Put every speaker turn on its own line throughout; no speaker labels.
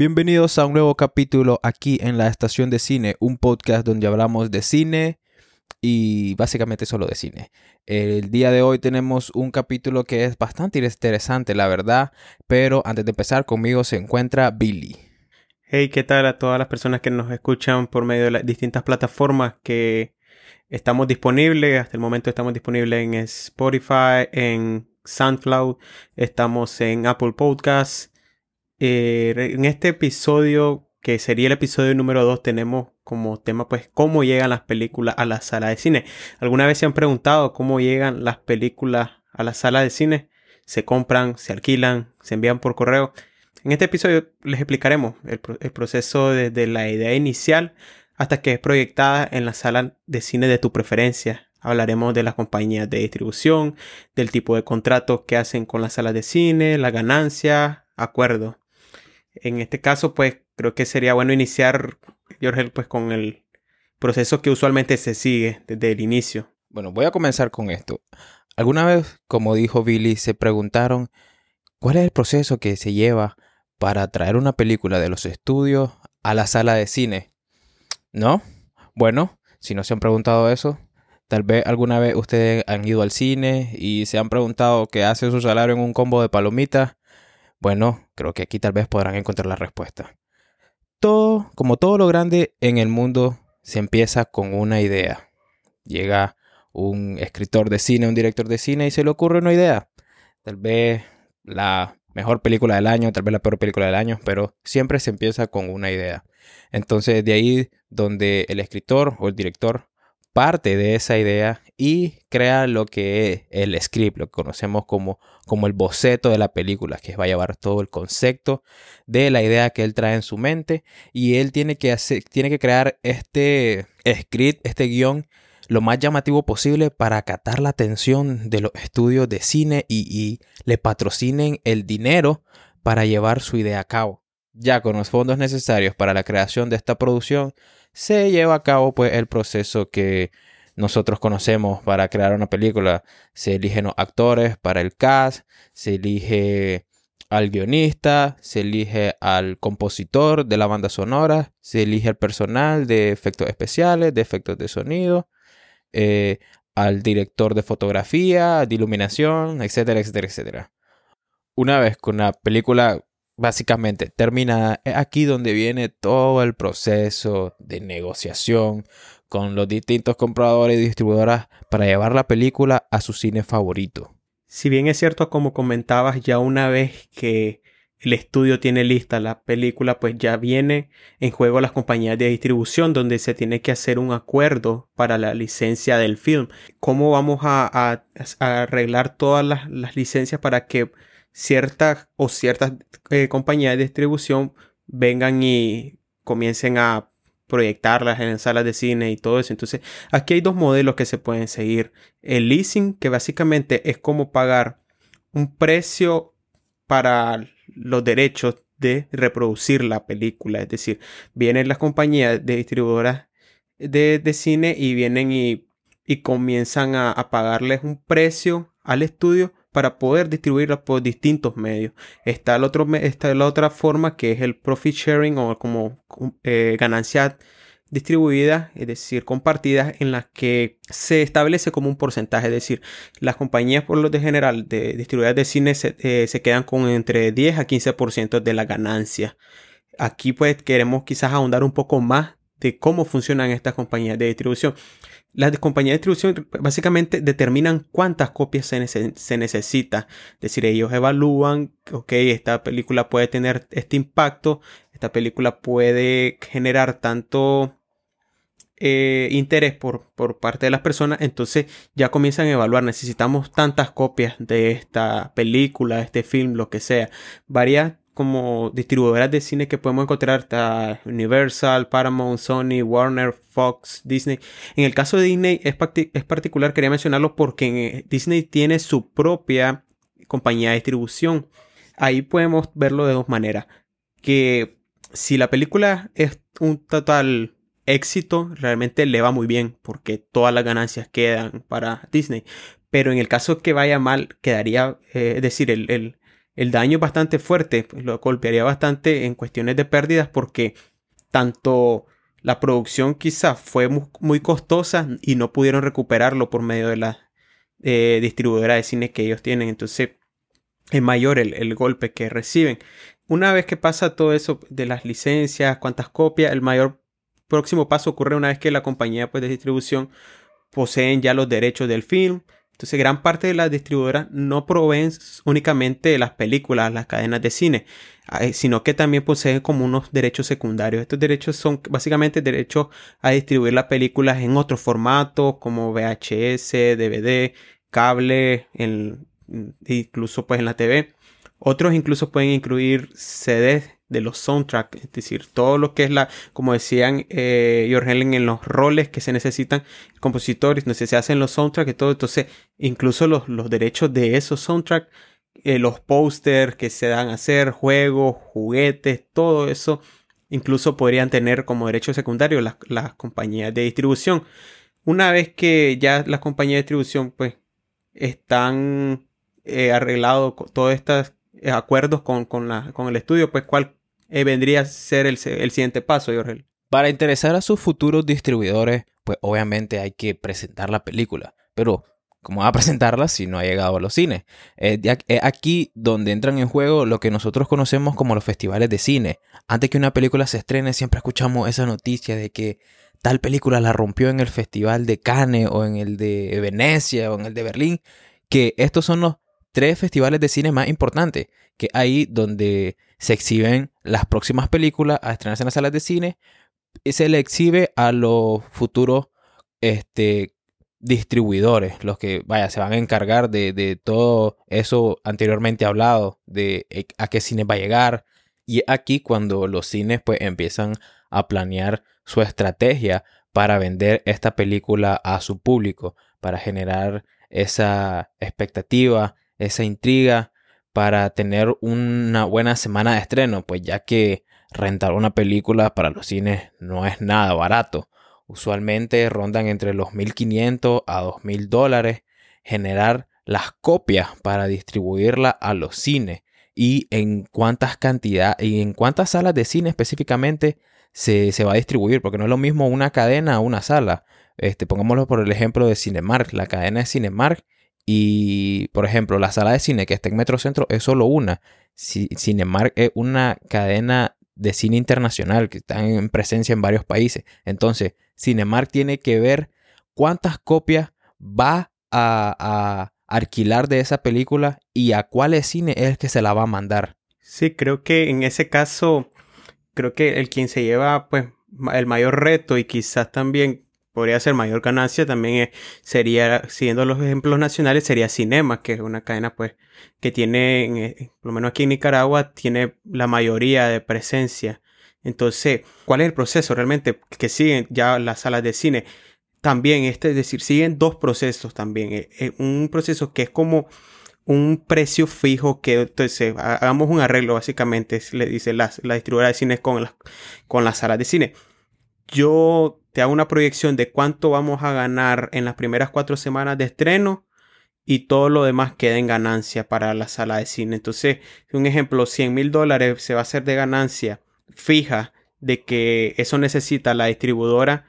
Bienvenidos a un nuevo capítulo aquí en la estación de cine, un podcast donde hablamos de cine y básicamente solo de cine. El día de hoy tenemos un capítulo que es bastante interesante, la verdad, pero antes de empezar conmigo se encuentra Billy.
Hey, ¿qué tal a todas las personas que nos escuchan por medio de las distintas plataformas que estamos disponibles? Hasta el momento estamos disponibles en Spotify, en SoundCloud, estamos en Apple Podcasts eh, en este episodio, que sería el episodio número 2, tenemos como tema pues cómo llegan las películas a la sala de cine. ¿Alguna vez se han preguntado cómo llegan las películas a la sala de cine? ¿Se compran, se alquilan, se envían por correo? En este episodio les explicaremos el, proceso desde la idea inicial hasta que es proyectada en la sala de cine de tu preferencia. Hablaremos de las compañías de distribución, del tipo de contratos que hacen con las salas de cine, la ganancia, acuerdo. En este caso, pues creo que sería bueno iniciar, Jorge, pues con el proceso que usualmente se sigue desde el inicio.
Bueno, voy a comenzar con esto. ¿Alguna vez, como dijo Billy, se preguntaron cuál es el proceso que se lleva para traer una película de los estudios a la sala de cine? ¿No? Bueno, si no se han preguntado eso, tal vez alguna vez ustedes han ido al cine y se han preguntado qué hace su salario en un combo de palomitas bueno, creo que aquí tal vez podrán encontrar la respuesta. Todo, como todo lo grande en el mundo, se empieza con una idea. Llega un escritor de cine, un director de cine y se le ocurre una idea. Tal vez la mejor película del año, tal vez la peor película del año, pero siempre se empieza con una idea. Entonces de ahí donde el escritor o el director parte de esa idea y crea lo que es el script, lo que conocemos como, como el boceto de la película, que va a llevar todo el concepto de la idea que él trae en su mente y él tiene que, hacer, tiene que crear este script, este guion lo más llamativo posible para acatar la atención de los estudios de cine y, y le patrocinen el dinero para llevar su idea a cabo. Ya con los fondos necesarios para la creación de esta producción, se lleva a cabo pues el proceso que nosotros conocemos para crear una película. Se eligen los actores para el cast, se elige al guionista, se elige al compositor de la banda sonora, se elige al personal de efectos especiales, de efectos de sonido, eh, al director de fotografía, de iluminación, etcétera, etcétera, etcétera. Una vez con la película básicamente terminada, es aquí donde viene todo el proceso de negociación con los distintos compradores y distribuidoras para llevar la película a su cine favorito.
Si bien es cierto, como comentabas, ya una vez que el estudio tiene lista la película, pues ya viene en juego las compañías de distribución donde se tiene que hacer un acuerdo para la licencia del film. ¿Cómo vamos a, arreglar todas las licencias para que ciertas o ciertas eh, compañías de distribución vengan y comiencen a proyectarlas en salas de cine y todo eso. Entonces, aquí hay dos modelos que se pueden seguir. El leasing, que básicamente es como pagar un precio para los derechos de reproducir la película. Es decir, vienen las compañías de distribuidoras de, cine y vienen y, comienzan a, a pagarles un precio al estudio para poder distribuirla por distintos medios. Está, la otra forma que es el profit sharing o como eh, ganancia distribuida, es decir, compartidas, en las que se establece como un porcentaje, es decir, las compañías por lo de general de distribuidoras de cine se, eh, se quedan con entre 10 a 15% de la ganancia. Aquí pues queremos quizás ahondar un poco más de cómo funcionan estas compañías de distribución. Las compañías de distribución básicamente determinan cuántas copias se, necesita. Es decir, ellos evalúan, ok, esta película puede tener este impacto, esta película puede generar tanto eh, interés por, por, parte de las personas, entonces ya comienzan a evaluar, necesitamos tantas copias de esta película, este film, lo que sea. Varias como distribuidoras de cine que podemos encontrar Universal, Paramount, Sony, Warner, Fox, Disney. En el caso de Disney es, es particular, quería mencionarlo porque Disney tiene su propia compañía de distribución. Ahí podemos verlo de dos maneras. Que si la película es un total éxito, realmente le va muy bien porque todas las ganancias quedan para Disney. Pero en el caso que vaya mal, quedaría, eh, es decir, el, daño es bastante fuerte, pues, lo golpearía bastante en cuestiones de pérdidas porque tanto la producción quizás fue muy, costosa y no pudieron recuperarlo por medio de la eh, distribuidora de cine que ellos tienen. Entonces es mayor el, el golpe que reciben. Una vez que pasa todo eso de las licencias, cuántas copias, el mayor próximo paso ocurre una vez que la compañía pues, de distribución poseen ya los derechos del film. Entonces, gran parte de las distribuidoras no proveen únicamente las películas, las cadenas de cine, sino que también poseen como unos derechos secundarios. Estos derechos son básicamente derechos a distribuir las películas en otros formatos como VHS, DVD, cable, incluso pues en la TV. Otros incluso pueden incluir CDs de los soundtracks, es decir, todo lo que es la, como decían eh, Helen, en los roles que se necesitan compositores, no sé, se hacen los soundtracks y todo, entonces incluso los, los derechos de esos soundtracks, eh, los pósters que se dan a hacer, juegos, juguetes, todo eso, incluso podrían tener como derecho secundario las, las compañías de distribución. Una vez que ya las compañías de distribución pues están eh, arreglados todos estos acuerdos con, con, la, con el estudio, pues cuál eh, vendría a ser el, siguiente paso, Jorge.
Para interesar a sus futuros distribuidores, pues obviamente hay que presentar la película. Pero, ¿cómo va a presentarla si no ha llegado a los cines? Es aquí donde entran en juego lo que nosotros conocemos como los festivales de cine. Antes que una película se estrene, siempre escuchamos esa noticia de que tal película la rompió en el festival de Cannes o en el de Venecia o en el de Berlín. Que estos son los tres festivales de cine más importantes, que ahí donde se exhiben las próximas películas a estrenarse en las salas de cine, se le exhibe a los futuros este, distribuidores, los que, vaya, se van a encargar de, todo eso anteriormente hablado, de eh, a qué cine va a llegar. Y aquí cuando los cines pues empiezan a planear su estrategia para vender esta película a su público, para generar esa expectativa, esa intriga para tener una buena semana de estreno, pues ya que rentar una película para los cines no es nada barato. Usualmente rondan entre los 1.500 a 2.000 dólares generar las copias para distribuirla a los cines y en cuántas cantidades y en cuántas salas de cine específicamente se, se, va a distribuir, porque no es lo mismo una cadena a una sala. Este, pongámoslo por el ejemplo de Cinemark. La cadena de Cinemark y, por ejemplo, la sala de cine que está en Metrocentro es solo una. Cinemark es una cadena de cine internacional que está en presencia en varios países. Entonces, Cinemark tiene que ver cuántas copias va a, alquilar de esa película y a cuáles cine es el que se la va a mandar.
Sí, creo que en ese caso, creo que el quien se lleva pues el mayor reto y quizás también podría ser mayor ganancia también sería, siguiendo los ejemplos nacionales, sería Cinema, que es una cadena pues que tiene, eh, por lo menos aquí en Nicaragua, tiene la mayoría de presencia. Entonces, ¿cuál es el proceso realmente que siguen ya las salas de cine? También, este, es decir, siguen dos procesos también. Eh, eh, un proceso que es como un precio fijo que entonces hagamos un arreglo básicamente, le dice la, la distribuidora de cine con, con las salas de cine. Yo te hago una proyección de cuánto vamos a ganar en las primeras cuatro semanas de estreno y todo lo demás queda en ganancia para la sala de cine. Entonces, un ejemplo, 100 mil dólares se va a hacer de ganancia fija de que eso necesita la distribuidora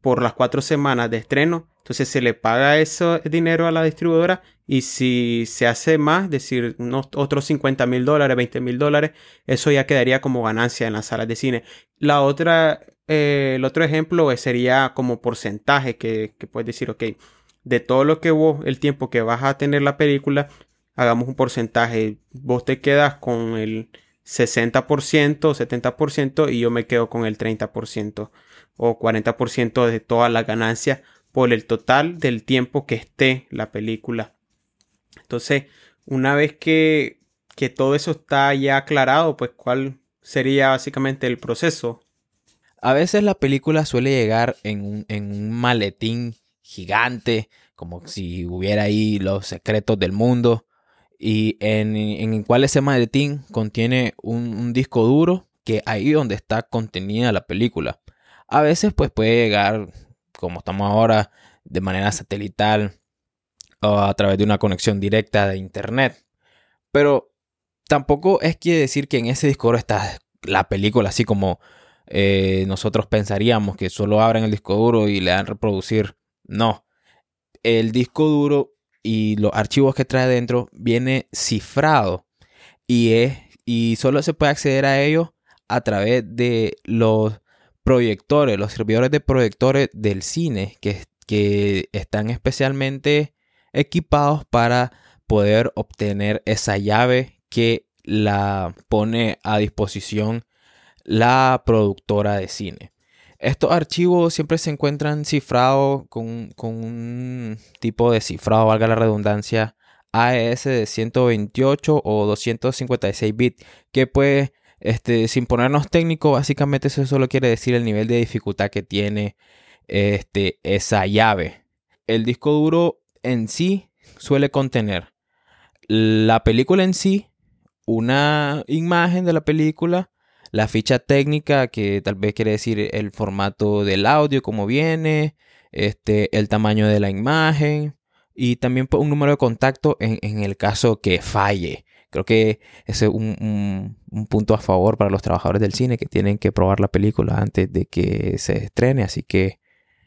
por las cuatro semanas de estreno. Entonces se le paga ese dinero a la distribuidora y si se hace más, decir, otros 50 mil dólares, 20 mil dólares, eso ya quedaría como ganancia en las salas de cine. La otra eh, el otro ejemplo sería como porcentaje que, puedes decir, ok, de todo lo que vos, el tiempo que vas a tener la película, hagamos un porcentaje. Vos te quedas con el 60%, 70% y yo me quedo con el 30% o 40% de toda la ganancia por el total del tiempo que esté la película. Entonces, una vez que, que todo eso está ya aclarado, pues cuál sería básicamente el proceso
a veces la película suele llegar en un, maletín gigante, como si hubiera ahí los secretos del mundo. y en, en el cual ese maletín contiene un, disco duro que ahí donde está contenida la película. A veces pues puede llegar, como estamos ahora, de manera satelital o a través de una conexión directa de internet. Pero tampoco es quiere decir que en ese disco duro está la película así como eh, nosotros pensaríamos que solo abren el disco duro y le dan reproducir. No. El disco duro y los archivos que trae dentro viene cifrado y, es, y solo se puede acceder a ellos a través de los proyectores, los servidores de proyectores del cine que, que están especialmente equipados para poder obtener esa llave que la pone a disposición la productora de cine. Estos archivos siempre se encuentran cifrados con, un tipo de cifrado, valga la redundancia, AES de 128 o 256 bits, que pues, este, sin ponernos técnico, básicamente eso solo quiere decir el nivel de dificultad que tiene este, esa llave. El disco duro en sí suele contener la película en sí, una imagen de la película, la ficha técnica, que tal vez quiere decir el formato del audio, como viene, este, el tamaño de la imagen y también pues, un número de contacto en, el caso que falle. Creo que ese es un, punto a favor para los trabajadores del cine que tienen que probar la película antes de que se estrene, así que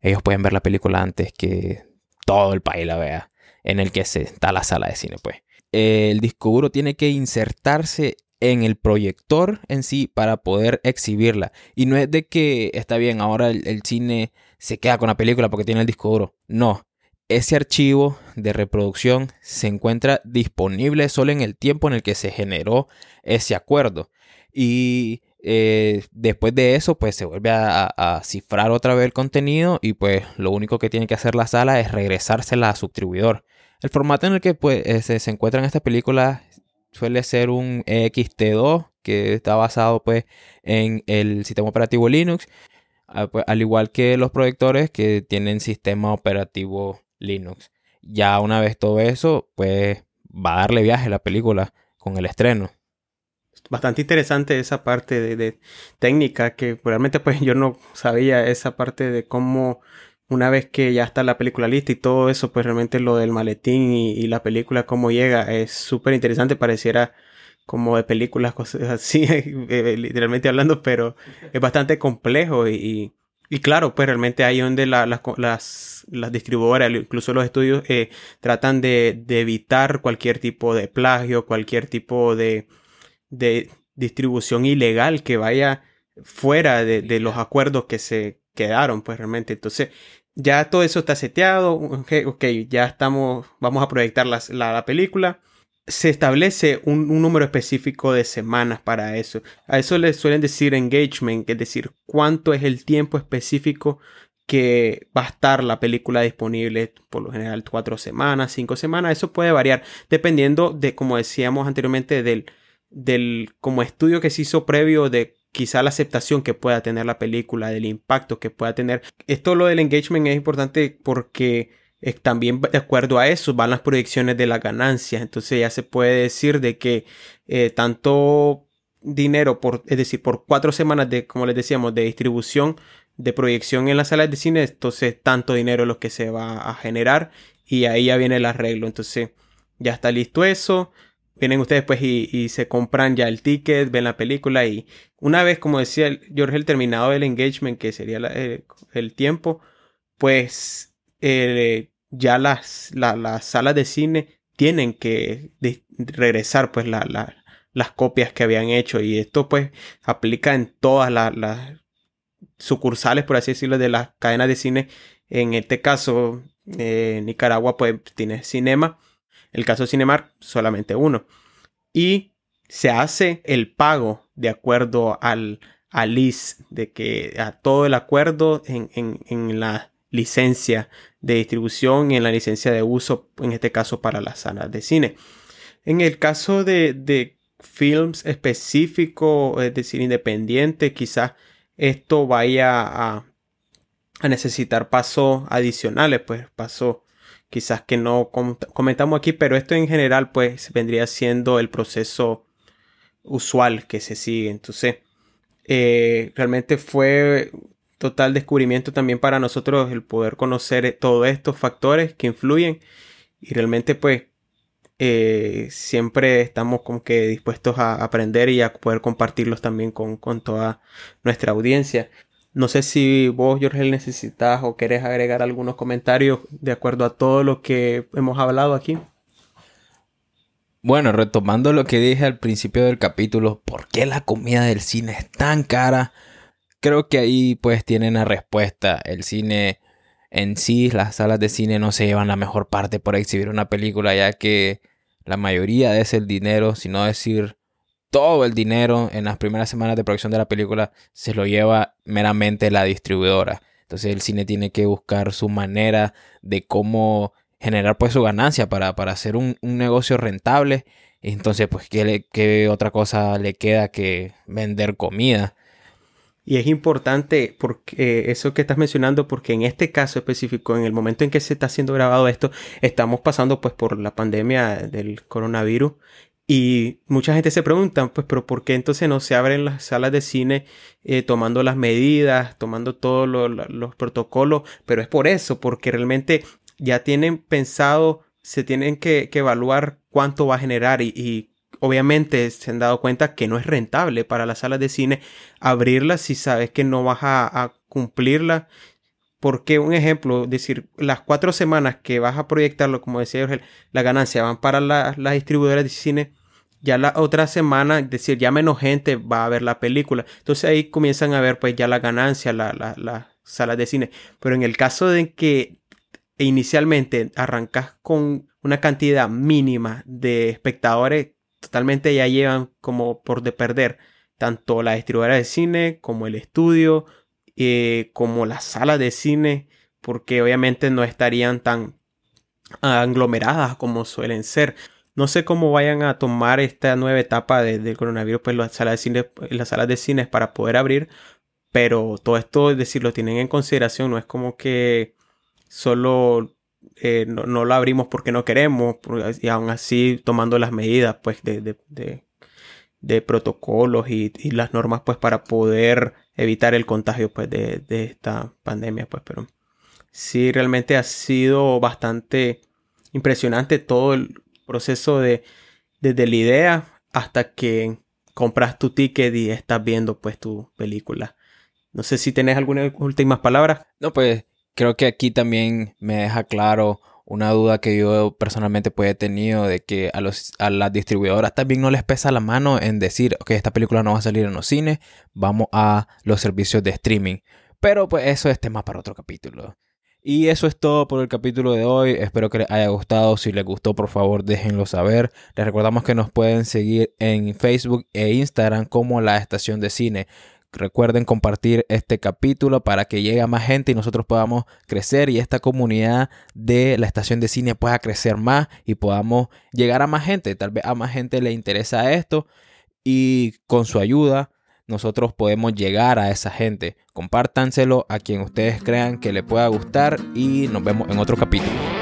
ellos pueden ver la película antes que todo el país la vea en el que se está la sala de cine, pues. El disco duro tiene que insertarse en el proyector en sí para poder exhibirla. Y no es de que está bien, ahora el, cine se queda con la película porque tiene el disco duro. No, ese archivo de reproducción se encuentra disponible solo en el tiempo en el que se generó ese acuerdo. Y eh, después de eso, pues se vuelve a, cifrar otra vez el contenido y pues lo único que tiene que hacer la sala es regresársela a su distribuidor. El formato en el que pues, se, se encuentran estas películas suele ser un EXT2 que está basado pues en el sistema operativo Linux, ah, pues, al igual que los proyectores que tienen sistema operativo Linux. Ya una vez todo eso, pues va a darle viaje a la película con el estreno.
Bastante interesante esa parte de, de técnica que realmente pues yo no sabía esa parte de cómo una vez que ya está la película lista y todo eso, pues realmente lo del maletín y, la película cómo llega es súper interesante, pareciera como de películas, cosas así, eh, literalmente hablando, pero es bastante complejo y, y claro, pues realmente ahí donde las, las, las, distribuidoras, incluso los estudios, eh, tratan de, de, evitar cualquier tipo de plagio, cualquier tipo de, de distribución ilegal que vaya fuera de, de los acuerdos que se quedaron, pues realmente. Entonces, ya todo eso está seteado, ok, ya estamos, vamos a proyectar la, película. Se establece un, número específico de semanas para eso. A eso le suelen decir engagement, es decir, cuánto es el tiempo específico que va a estar la película disponible, por lo general cuatro semanas, cinco semanas, eso puede variar dependiendo de, como decíamos anteriormente, del, del como estudio que se hizo previo de quizá la aceptación que pueda tener la película, del impacto que pueda tener. Esto lo del engagement es importante porque también de acuerdo a eso van las proyecciones de las ganancias. Entonces ya se puede decir de que eh, tanto dinero por, es decir, por cuatro semanas de, como les decíamos, de distribución, de proyección en las salas de cine, entonces tanto dinero es lo que se va a generar y ahí ya viene el arreglo. Entonces ya está listo eso vienen ustedes pues y, se compran ya el ticket, ven la película y una vez, como decía George, el terminado del engagement, que sería eh, el tiempo, pues eh, ya las, las salas de cine tienen que regresar pues las copias que habían hecho y esto pues aplica en todas las sucursales, por así decirlo, de las cadenas de cine. En este caso, eh, Nicaragua pues tiene cinema el caso de Cinemark, solamente uno. Y se hace el pago de acuerdo al, al LIS, de que a todo el acuerdo en, la licencia de distribución en la licencia de uso, en este caso para las salas de cine. En el caso de, de films específicos, es decir, independiente, quizás esto vaya a, a necesitar pasos adicionales, pues pasos quizás que no comentamos aquí, pero esto en general pues vendría siendo el proceso usual que se sigue. Entonces, eh, realmente fue total descubrimiento también para nosotros el poder conocer todos estos factores que influyen y realmente pues eh, siempre estamos como que dispuestos a aprender y a poder compartirlos también con, con toda nuestra audiencia. No sé si vos, Jorge, necesitas o querés agregar algunos comentarios de acuerdo a todo lo que hemos hablado aquí.
Bueno, retomando lo que dije al principio del capítulo, ¿por qué la comida del cine es tan cara? Creo que ahí pues tienen la respuesta. El cine en sí, las salas de cine no se llevan la mejor parte por exhibir una película, ya que la mayoría de ese dinero, si no decir todo el dinero en las primeras semanas de producción de la película se lo lleva meramente la distribuidora. Entonces el cine tiene que buscar su manera de cómo generar pues su ganancia para, para hacer un, negocio rentable. Entonces pues ¿qué, ¿qué, otra cosa le queda que vender comida.
Y es importante porque eso que estás mencionando, porque en este caso específico, en el momento en que se está siendo grabado esto, estamos pasando pues por la pandemia del coronavirus y mucha gente se pregunta, pues, pero ¿por qué entonces no se abren las salas de cine eh, tomando las medidas, tomando todos los protocolos? Pero es por eso, porque realmente ya tienen pensado, se tienen que, evaluar cuánto va a generar y, obviamente se han dado cuenta que no es rentable para las salas de cine abrirlas si sabes que no vas a, cumplirla. Porque un ejemplo, decir, las cuatro semanas que vas a proyectarlo, como decía Jorge, la ganancia van para las distribuidoras de cine ya la otra semana, es decir, ya menos gente va a ver la película. Entonces ahí comienzan a ver pues ya la ganancia, las la, salas de cine. Pero en el caso de que inicialmente arrancas con una cantidad mínima de espectadores, totalmente ya llevan como por de perder tanto la distribuidora de cine como el estudio, eh, como la sala de cine, porque obviamente no estarían tan aglomeradas como suelen ser. No sé cómo vayan a tomar esta nueva etapa del coronavirus, pues las salas de cine, las salas de cine para poder abrir, pero todo esto, es decir, lo tienen en consideración, no es como que solo eh, no, lo abrimos porque no queremos, y aún así tomando las medidas pues de, de, protocolos y, las normas pues para poder evitar el contagio pues de, de esta pandemia pues pero sí realmente ha sido bastante impresionante todo el proceso de desde la idea hasta que compras tu ticket y estás viendo pues tu película. No sé si tenés algunas últimas palabras.
No, pues creo que aquí también me deja claro una duda que yo personalmente pues he tenido de que a, los, a las distribuidoras también no les pesa la mano en decir, que esta película no va a salir en los cines, vamos a los servicios de streaming. Pero pues eso es tema para otro capítulo. Y eso es todo por el capítulo de hoy. Espero que les haya gustado. Si les gustó, por favor, déjenlo saber. Les recordamos que nos pueden seguir en Facebook e Instagram como la estación de cine. Recuerden compartir este capítulo para que llegue a más gente y nosotros podamos crecer y esta comunidad de la estación de cine pueda crecer más y podamos llegar a más gente. Tal vez a más gente le interesa esto y con su ayuda nosotros podemos llegar a esa gente. Compártanselo a quien ustedes crean que le pueda gustar y nos vemos en otro capítulo.